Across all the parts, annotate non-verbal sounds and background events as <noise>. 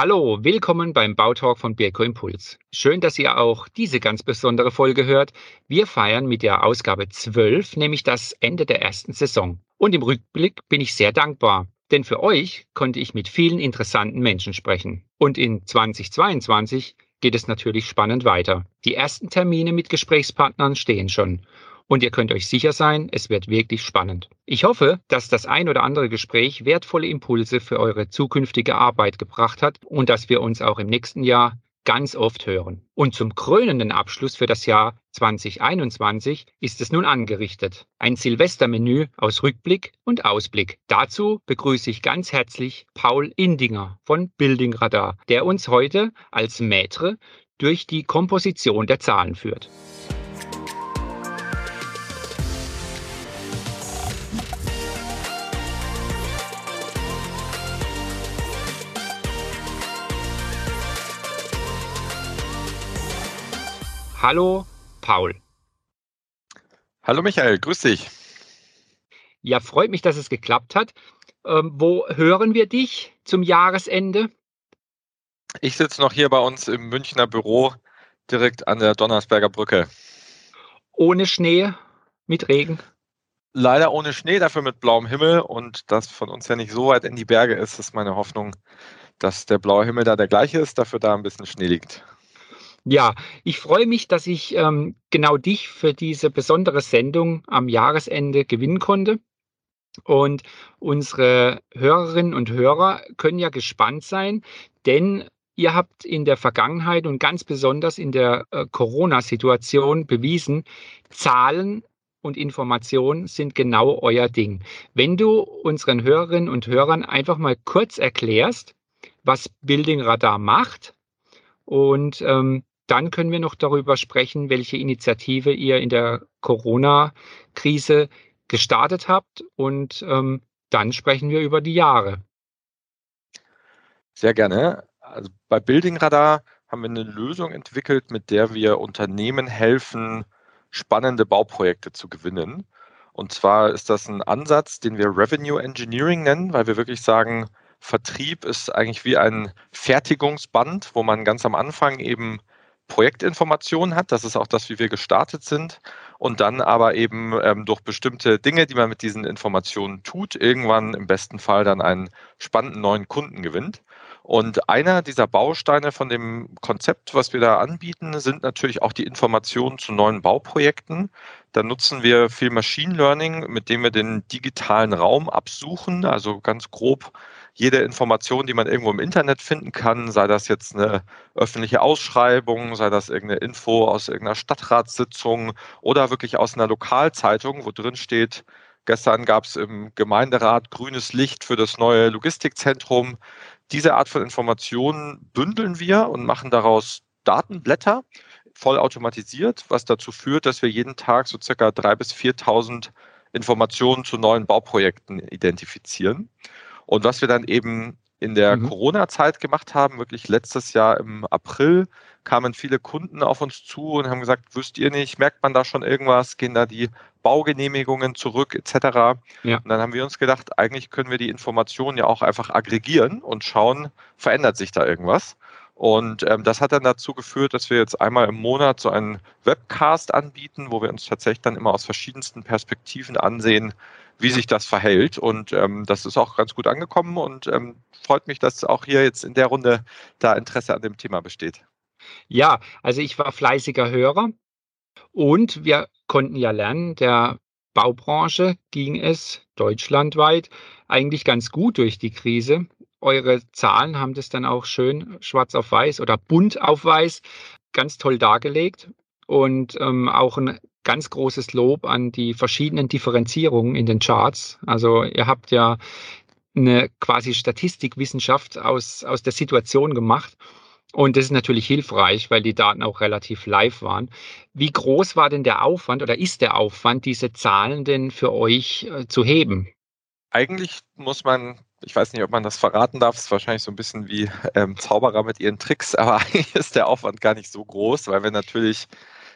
Hallo, willkommen beim Bautalk von Birko Impuls. Schön, dass ihr auch diese ganz besondere Folge hört. Wir feiern mit der Ausgabe 12, nämlich das Ende der ersten Saison. Und im Rückblick bin ich sehr dankbar, denn für euch konnte ich mit vielen interessanten Menschen sprechen. Und in 2022 geht es natürlich spannend weiter. Die ersten Termine mit Gesprächspartnern stehen schon. Und ihr könnt euch sicher sein, es wird wirklich spannend. Ich hoffe, dass das ein oder andere Gespräch wertvolle Impulse für eure zukünftige Arbeit gebracht hat und dass wir uns auch im nächsten Jahr ganz oft hören. Und zum krönenden Abschluss für das Jahr 2021 ist es nun angerichtet. Ein Silvestermenü aus Rückblick und Ausblick. Dazu begrüße ich ganz herzlich Paul Indinger von Building Radar, der uns heute als Maître durch die Komposition der Zahlen führt. Hallo, Paul. Hallo Michael, grüß dich. Ja, freut mich, dass es geklappt hat. Ähm, wo hören wir dich zum Jahresende? Ich sitze noch hier bei uns im Münchner Büro direkt an der Donnersberger Brücke. Ohne Schnee, mit Regen? Leider ohne Schnee, dafür mit blauem Himmel und das von uns ja nicht so weit in die Berge ist, ist meine Hoffnung, dass der blaue Himmel da der gleiche ist, dafür da ein bisschen Schnee liegt. Ja, ich freue mich, dass ich ähm, genau dich für diese besondere Sendung am Jahresende gewinnen konnte. Und unsere Hörerinnen und Hörer können ja gespannt sein, denn ihr habt in der Vergangenheit und ganz besonders in der äh, Corona-Situation bewiesen, Zahlen und Informationen sind genau euer Ding. Wenn du unseren Hörerinnen und Hörern einfach mal kurz erklärst, was Building Radar macht und ähm, dann können wir noch darüber sprechen, welche Initiative ihr in der Corona-Krise gestartet habt. Und ähm, dann sprechen wir über die Jahre. Sehr gerne. Also bei Building Radar haben wir eine Lösung entwickelt, mit der wir Unternehmen helfen, spannende Bauprojekte zu gewinnen. Und zwar ist das ein Ansatz, den wir Revenue Engineering nennen, weil wir wirklich sagen, Vertrieb ist eigentlich wie ein Fertigungsband, wo man ganz am Anfang eben Projektinformationen hat. Das ist auch das, wie wir gestartet sind. Und dann aber eben ähm, durch bestimmte Dinge, die man mit diesen Informationen tut, irgendwann im besten Fall dann einen spannenden neuen Kunden gewinnt. Und einer dieser Bausteine von dem Konzept, was wir da anbieten, sind natürlich auch die Informationen zu neuen Bauprojekten. Da nutzen wir viel Machine Learning, mit dem wir den digitalen Raum absuchen, also ganz grob jede Information, die man irgendwo im Internet finden kann, sei das jetzt eine öffentliche Ausschreibung, sei das irgendeine Info aus irgendeiner Stadtratssitzung oder wirklich aus einer Lokalzeitung, wo drin steht, gestern gab es im Gemeinderat grünes Licht für das neue Logistikzentrum. Diese Art von Informationen bündeln wir und machen daraus Datenblätter, voll automatisiert, was dazu führt, dass wir jeden Tag so circa 3.000 bis 4.000 Informationen zu neuen Bauprojekten identifizieren. Und was wir dann eben in der mhm. Corona-Zeit gemacht haben, wirklich letztes Jahr im April, kamen viele Kunden auf uns zu und haben gesagt, wüsst ihr nicht, merkt man da schon irgendwas, gehen da die Baugenehmigungen zurück etc. Ja. Und dann haben wir uns gedacht, eigentlich können wir die Informationen ja auch einfach aggregieren und schauen, verändert sich da irgendwas. Und ähm, das hat dann dazu geführt, dass wir jetzt einmal im Monat so einen Webcast anbieten, wo wir uns tatsächlich dann immer aus verschiedensten Perspektiven ansehen, wie sich das verhält. Und ähm, das ist auch ganz gut angekommen und ähm, freut mich, dass auch hier jetzt in der Runde da Interesse an dem Thema besteht. Ja, also ich war fleißiger Hörer und wir konnten ja lernen, der Baubranche ging es deutschlandweit eigentlich ganz gut durch die Krise. Eure Zahlen haben das dann auch schön schwarz auf weiß oder bunt auf weiß ganz toll dargelegt und ähm, auch ein ganz großes Lob an die verschiedenen Differenzierungen in den Charts. Also ihr habt ja eine quasi Statistikwissenschaft aus, aus der Situation gemacht. Und das ist natürlich hilfreich, weil die Daten auch relativ live waren. Wie groß war denn der Aufwand oder ist der Aufwand, diese Zahlen denn für euch äh, zu heben? Eigentlich muss man, ich weiß nicht, ob man das verraten darf, es ist wahrscheinlich so ein bisschen wie ähm, Zauberer mit ihren Tricks, <laughs> aber eigentlich ist der Aufwand gar nicht so groß, weil wir natürlich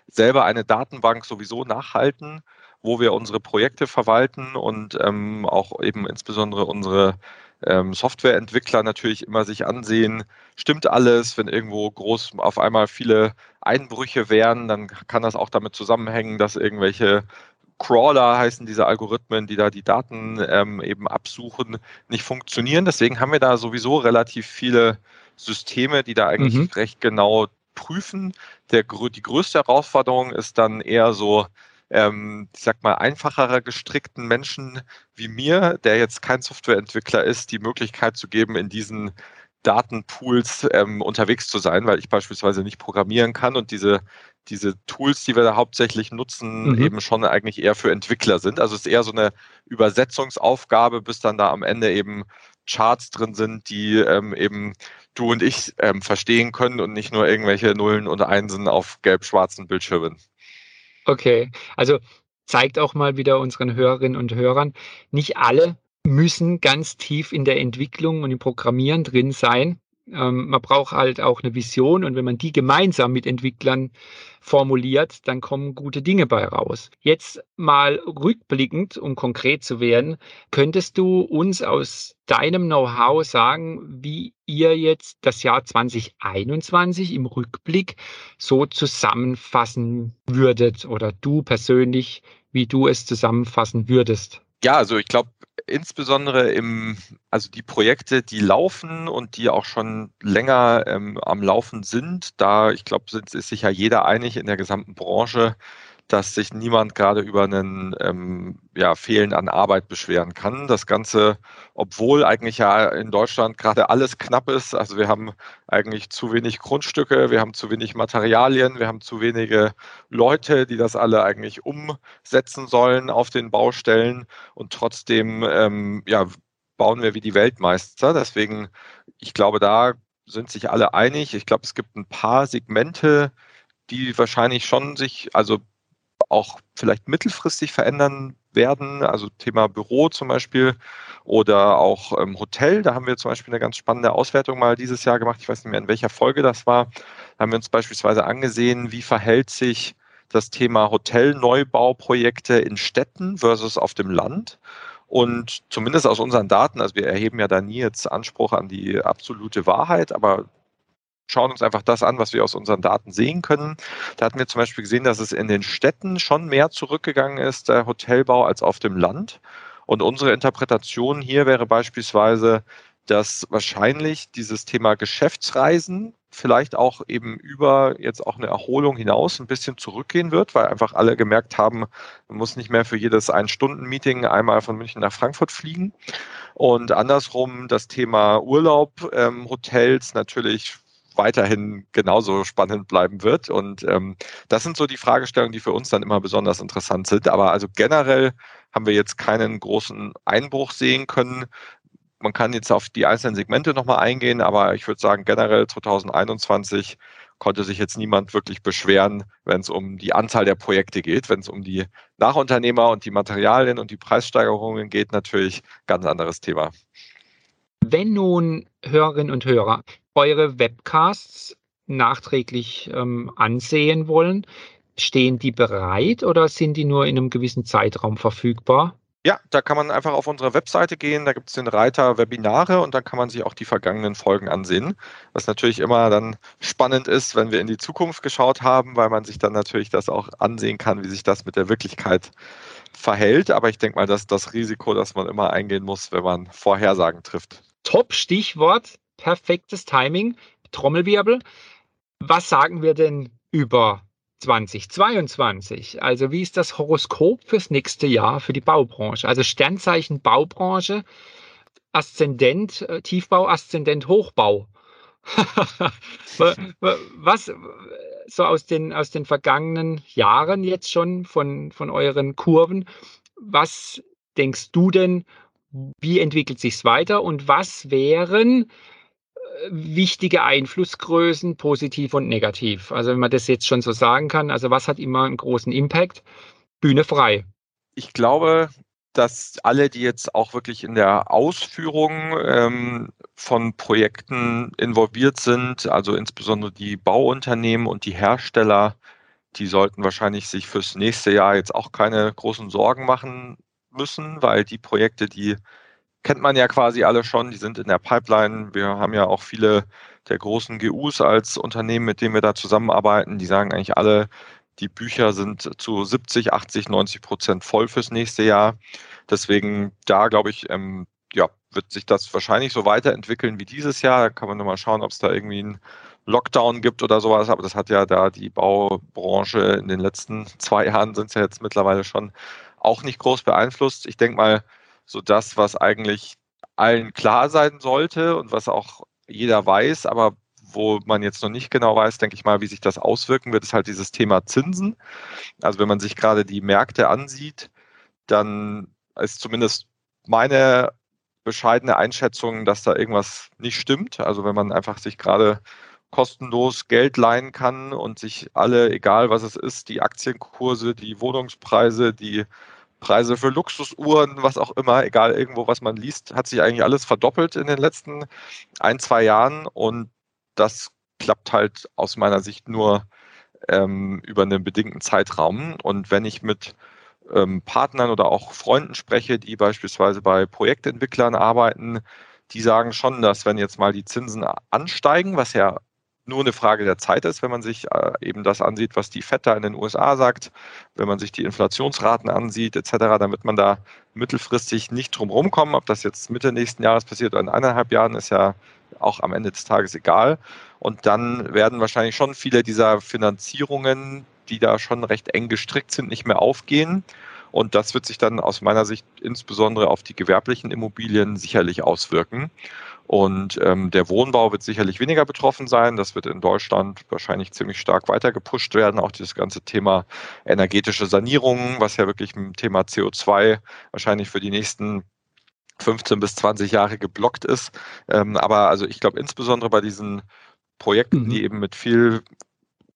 selber eine Datenbank sowieso nachhalten, wo wir unsere Projekte verwalten und ähm, auch eben insbesondere unsere ähm, Softwareentwickler natürlich immer sich ansehen, stimmt alles, wenn irgendwo groß auf einmal viele Einbrüche wären, dann kann das auch damit zusammenhängen, dass irgendwelche Crawler heißen diese Algorithmen, die da die Daten ähm, eben absuchen, nicht funktionieren. Deswegen haben wir da sowieso relativ viele Systeme, die da eigentlich mhm. recht genau prüfen. Der, die größte Herausforderung ist dann eher so, ähm, ich sag mal, einfacherer gestrickten Menschen wie mir, der jetzt kein Softwareentwickler ist, die Möglichkeit zu geben, in diesen Datenpools ähm, unterwegs zu sein, weil ich beispielsweise nicht programmieren kann und diese, diese Tools, die wir da hauptsächlich nutzen, mhm. eben schon eigentlich eher für Entwickler sind. Also es ist eher so eine Übersetzungsaufgabe, bis dann da am Ende eben Charts drin sind, die ähm, eben du und ich ähm, verstehen können und nicht nur irgendwelche Nullen und Einsen auf gelb-schwarzen Bildschirmen. Okay, also zeigt auch mal wieder unseren Hörerinnen und Hörern, nicht alle müssen ganz tief in der Entwicklung und im Programmieren drin sein. Ähm, man braucht halt auch eine Vision und wenn man die gemeinsam mit Entwicklern formuliert, dann kommen gute Dinge bei raus. Jetzt mal rückblickend, um konkret zu werden, könntest du uns aus deinem Know-how sagen, wie ihr jetzt das Jahr 2021 im Rückblick so zusammenfassen würdet oder du persönlich, wie du es zusammenfassen würdest? Ja, also ich glaube, insbesondere im, also die Projekte, die laufen und die auch schon länger ähm, am Laufen sind, da, ich glaube, ist sich ja jeder einig in der gesamten Branche, dass sich niemand gerade über einen ähm, ja, Fehlen an Arbeit beschweren kann. Das Ganze, obwohl eigentlich ja in Deutschland gerade alles knapp ist. Also wir haben eigentlich zu wenig Grundstücke, wir haben zu wenig Materialien, wir haben zu wenige Leute, die das alle eigentlich umsetzen sollen auf den Baustellen. Und trotzdem ähm, ja, bauen wir wie die Weltmeister. Deswegen, ich glaube, da sind sich alle einig. Ich glaube, es gibt ein paar Segmente, die wahrscheinlich schon sich, also auch vielleicht mittelfristig verändern werden. Also Thema Büro zum Beispiel oder auch ähm, Hotel. Da haben wir zum Beispiel eine ganz spannende Auswertung mal dieses Jahr gemacht. Ich weiß nicht mehr, in welcher Folge das war. Da haben wir uns beispielsweise angesehen, wie verhält sich das Thema Hotelneubauprojekte in Städten versus auf dem Land. Und zumindest aus unseren Daten, also wir erheben ja da nie jetzt Anspruch an die absolute Wahrheit, aber schauen uns einfach das an, was wir aus unseren Daten sehen können. Da hatten wir zum Beispiel gesehen, dass es in den Städten schon mehr zurückgegangen ist, der Hotelbau, als auf dem Land. Und unsere Interpretation hier wäre beispielsweise, dass wahrscheinlich dieses Thema Geschäftsreisen vielleicht auch eben über jetzt auch eine Erholung hinaus ein bisschen zurückgehen wird, weil einfach alle gemerkt haben, man muss nicht mehr für jedes Ein-Stunden-Meeting einmal von München nach Frankfurt fliegen. Und andersrum das Thema Urlaub, ähm, Hotels natürlich weiterhin genauso spannend bleiben wird. Und ähm, das sind so die Fragestellungen, die für uns dann immer besonders interessant sind. Aber also generell haben wir jetzt keinen großen Einbruch sehen können. Man kann jetzt auf die einzelnen Segmente nochmal eingehen, aber ich würde sagen, generell 2021 konnte sich jetzt niemand wirklich beschweren, wenn es um die Anzahl der Projekte geht. Wenn es um die Nachunternehmer und die Materialien und die Preissteigerungen geht, natürlich ganz anderes Thema. Wenn nun Hörerinnen und Hörer eure Webcasts nachträglich ähm, ansehen wollen, stehen die bereit oder sind die nur in einem gewissen Zeitraum verfügbar? Ja, da kann man einfach auf unsere Webseite gehen, da gibt es den Reiter Webinare und dann kann man sich auch die vergangenen Folgen ansehen. Was natürlich immer dann spannend ist, wenn wir in die Zukunft geschaut haben, weil man sich dann natürlich das auch ansehen kann, wie sich das mit der Wirklichkeit verhält. Aber ich denke mal, das ist das Risiko, das man immer eingehen muss, wenn man Vorhersagen trifft. Top Stichwort perfektes Timing, Trommelwirbel. Was sagen wir denn über 2022? Also wie ist das Horoskop fürs nächste Jahr für die Baubranche? Also Sternzeichen Baubranche, Aszendent, äh, Tiefbau, Aszendent Hochbau. <laughs> Was so aus den, aus den vergangenen Jahren jetzt schon von, von euren Kurven, was denkst du denn, wie entwickelt sich es weiter und was wären wichtige Einflussgrößen, positiv und negativ. Also wenn man das jetzt schon so sagen kann, also was hat immer einen großen Impact? Bühne frei. Ich glaube, dass alle, die jetzt auch wirklich in der Ausführung ähm, von Projekten involviert sind, also insbesondere die Bauunternehmen und die Hersteller, die sollten wahrscheinlich sich fürs nächste Jahr jetzt auch keine großen Sorgen machen müssen, weil die Projekte, die kennt man ja quasi alle schon, die sind in der Pipeline. Wir haben ja auch viele der großen GUs als Unternehmen, mit denen wir da zusammenarbeiten. Die sagen eigentlich alle, die Bücher sind zu 70, 80, 90 Prozent voll fürs nächste Jahr. Deswegen da, glaube ich, ähm, ja, wird sich das wahrscheinlich so weiterentwickeln wie dieses Jahr. Da kann man nur mal schauen, ob es da irgendwie einen Lockdown gibt oder sowas. Aber das hat ja da die Baubranche in den letzten <laughs> zwei Jahren sind es ja jetzt mittlerweile schon auch nicht groß beeinflusst. Ich denke mal, so das, was eigentlich allen klar sein sollte und was auch jeder weiß, aber wo man jetzt noch nicht genau weiß, denke ich mal, wie sich das auswirken wird, ist halt dieses Thema Zinsen. Also wenn man sich gerade die Märkte ansieht, dann ist zumindest meine bescheidene Einschätzung, dass da irgendwas nicht stimmt. Also wenn man einfach sich gerade kostenlos Geld leihen kann und sich alle, egal was es ist, die Aktienkurse, die Wohnungspreise, die Preise für Luxusuhren, was auch immer, egal irgendwo, was man liest, hat sich eigentlich alles verdoppelt in den letzten ein, zwei Jahren. Und das klappt halt aus meiner Sicht nur ähm, über einen bedingten Zeitraum. Und wenn ich mit ähm, Partnern oder auch Freunden spreche, die beispielsweise bei Projektentwicklern arbeiten, die sagen schon, dass wenn jetzt mal die Zinsen ansteigen, was ja nur eine Frage der Zeit ist, wenn man sich äh, eben das ansieht, was die FED da in den USA sagt, wenn man sich die Inflationsraten ansieht etc., damit man da mittelfristig nicht drum rumkommen. Ob das jetzt Mitte nächsten Jahres passiert oder in eineinhalb Jahren, ist ja auch am Ende des Tages egal. Und dann werden wahrscheinlich schon viele dieser Finanzierungen, die da schon recht eng gestrickt sind, nicht mehr aufgehen. Und das wird sich dann aus meiner Sicht insbesondere auf die gewerblichen Immobilien sicherlich auswirken. Und ähm, der Wohnbau wird sicherlich weniger betroffen sein. Das wird in Deutschland wahrscheinlich ziemlich stark weiter gepusht werden. Auch dieses ganze Thema energetische Sanierung, was ja wirklich mit dem Thema CO2 wahrscheinlich für die nächsten 15 bis 20 Jahre geblockt ist. Ähm, aber also ich glaube insbesondere bei diesen Projekten, mhm. die eben mit viel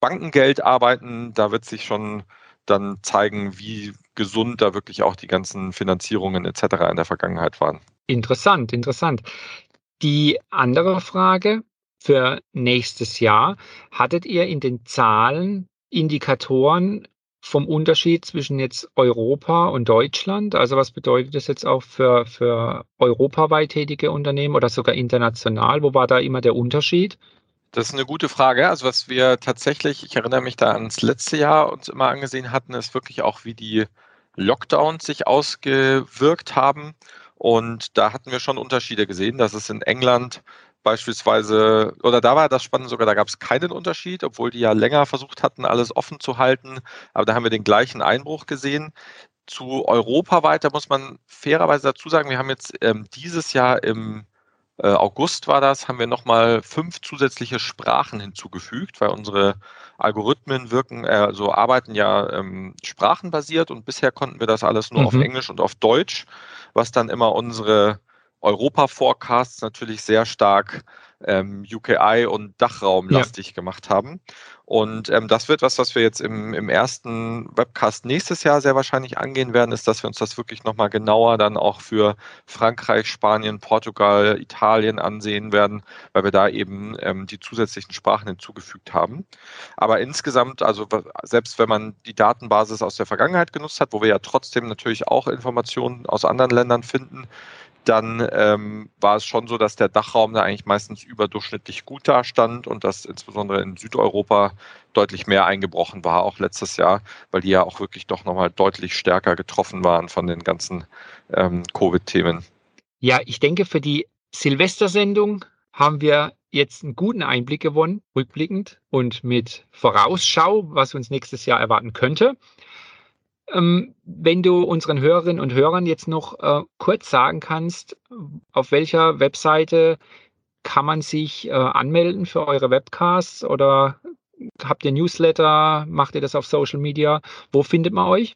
Bankengeld arbeiten, da wird sich schon dann zeigen, wie gesund da wirklich auch die ganzen Finanzierungen etc. in der Vergangenheit waren. Interessant, interessant. Die andere Frage für nächstes Jahr, hattet ihr in den Zahlen Indikatoren vom Unterschied zwischen jetzt Europa und Deutschland? Also was bedeutet das jetzt auch für, für europaweit tätige Unternehmen oder sogar international? Wo war da immer der Unterschied? Das ist eine gute Frage. Also was wir tatsächlich, ich erinnere mich da ans letzte Jahr uns immer angesehen hatten, ist wirklich auch, wie die Lockdowns sich ausgewirkt haben. Und da hatten wir schon Unterschiede gesehen, dass es in England beispielsweise, oder da war das spannend sogar, da gab es keinen Unterschied, obwohl die ja länger versucht hatten, alles offen zu halten. Aber da haben wir den gleichen Einbruch gesehen. Zu Europa weiter muss man fairerweise dazu sagen, wir haben jetzt ähm, dieses Jahr im äh, August war das, haben wir nochmal fünf zusätzliche Sprachen hinzugefügt, weil unsere Algorithmen wirken, äh, also arbeiten ja ähm, sprachenbasiert und bisher konnten wir das alles nur mhm. auf Englisch und auf Deutsch, was dann immer unsere Europa-Forecasts natürlich sehr stark ähm, UKI und Dachraumlastig ja. gemacht haben. Und ähm, das wird was, was wir jetzt im, im ersten Webcast nächstes Jahr sehr wahrscheinlich angehen werden, ist, dass wir uns das wirklich nochmal genauer dann auch für Frankreich, Spanien, Portugal, Italien ansehen werden, weil wir da eben ähm, die zusätzlichen Sprachen hinzugefügt haben. Aber insgesamt, also selbst wenn man die Datenbasis aus der Vergangenheit genutzt hat, wo wir ja trotzdem natürlich auch Informationen aus anderen Ländern finden, dann ähm, war es schon so, dass der Dachraum da eigentlich meistens überdurchschnittlich gut dastand und dass insbesondere in Südeuropa deutlich mehr eingebrochen war, auch letztes Jahr, weil die ja auch wirklich doch nochmal deutlich stärker getroffen waren von den ganzen ähm, Covid-Themen. Ja, ich denke, für die Silvestersendung haben wir jetzt einen guten Einblick gewonnen, rückblickend und mit Vorausschau, was uns nächstes Jahr erwarten könnte. Ähm, wenn du unseren Hörerinnen und Hörern jetzt noch äh, kurz sagen kannst, auf welcher Webseite kann man sich äh, anmelden für eure Webcasts oder habt ihr Newsletter, macht ihr das auf Social Media? Wo findet man euch?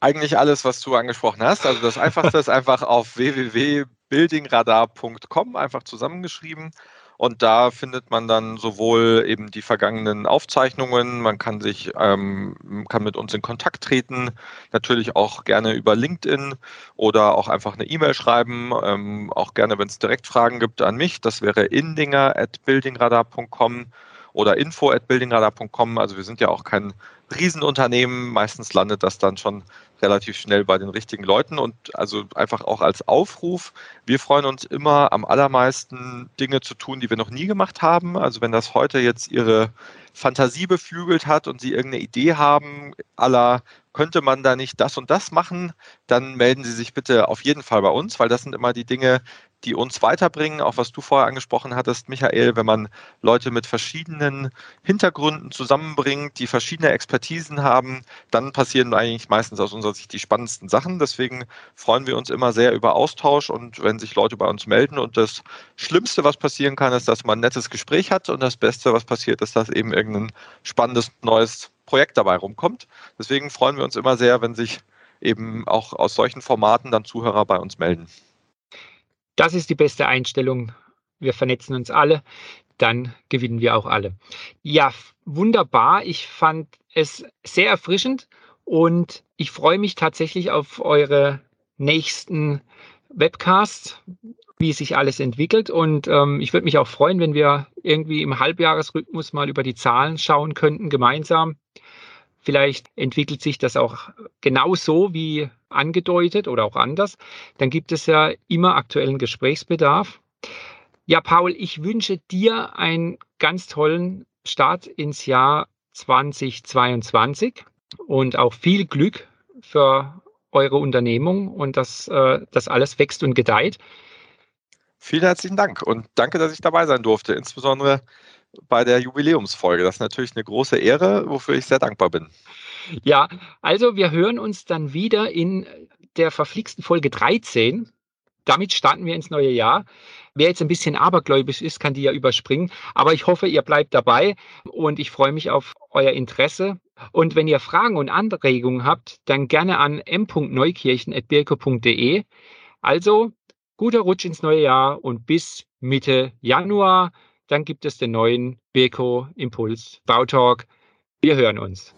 Eigentlich alles, was du angesprochen hast. Also das Einfachste ist einfach auf www.buildingradar.com, einfach zusammengeschrieben. Und da findet man dann sowohl eben die vergangenen Aufzeichnungen, man kann sich, ähm, kann mit uns in Kontakt treten, natürlich auch gerne über LinkedIn oder auch einfach eine E-Mail schreiben, ähm, auch gerne, wenn es direkt Fragen gibt an mich. Das wäre indinger at buildingradar.com oder info at buildingradar.com. Also wir sind ja auch kein Riesenunternehmen. Meistens landet das dann schon relativ schnell bei den richtigen Leuten und also einfach auch als Aufruf. Wir freuen uns immer am allermeisten Dinge zu tun, die wir noch nie gemacht haben. Also wenn das heute jetzt Ihre Fantasie beflügelt hat und Sie irgendeine Idee haben, aller könnte man da nicht das und das machen, dann melden Sie sich bitte auf jeden Fall bei uns, weil das sind immer die Dinge, die uns weiterbringen, auch was du vorher angesprochen hattest, Michael, wenn man Leute mit verschiedenen Hintergründen zusammenbringt, die verschiedene Expertisen haben, dann passieren eigentlich meistens aus unserer Sicht die spannendsten Sachen. Deswegen freuen wir uns immer sehr über Austausch und wenn sich Leute bei uns melden. Und das Schlimmste, was passieren kann, ist, dass man ein nettes Gespräch hat und das Beste, was passiert, ist, dass eben irgendein spannendes neues Projekt dabei rumkommt. Deswegen freuen wir uns immer sehr, wenn sich eben auch aus solchen Formaten dann Zuhörer bei uns melden. Das ist die beste Einstellung. Wir vernetzen uns alle, dann gewinnen wir auch alle. Ja, wunderbar. Ich fand es sehr erfrischend und ich freue mich tatsächlich auf eure nächsten Webcasts, wie sich alles entwickelt. Und ähm, ich würde mich auch freuen, wenn wir irgendwie im Halbjahresrhythmus mal über die Zahlen schauen könnten, gemeinsam. Vielleicht entwickelt sich das auch genau so wie angedeutet oder auch anders. Dann gibt es ja immer aktuellen Gesprächsbedarf. Ja, Paul, ich wünsche dir einen ganz tollen Start ins Jahr 2022 und auch viel Glück für eure Unternehmung und dass äh, das alles wächst und gedeiht. Vielen herzlichen Dank und danke, dass ich dabei sein durfte, insbesondere bei der Jubiläumsfolge. Das ist natürlich eine große Ehre, wofür ich sehr dankbar bin. Ja, also wir hören uns dann wieder in der verflixten Folge 13. Damit starten wir ins neue Jahr. Wer jetzt ein bisschen abergläubisch ist, kann die ja überspringen. Aber ich hoffe, ihr bleibt dabei und ich freue mich auf euer Interesse. Und wenn ihr Fragen und Anregungen habt, dann gerne an m.neukirchen.birko.de. Also guter Rutsch ins neue Jahr und bis Mitte Januar. Dann gibt es den neuen Beko Impuls Bautalk. Wir hören uns.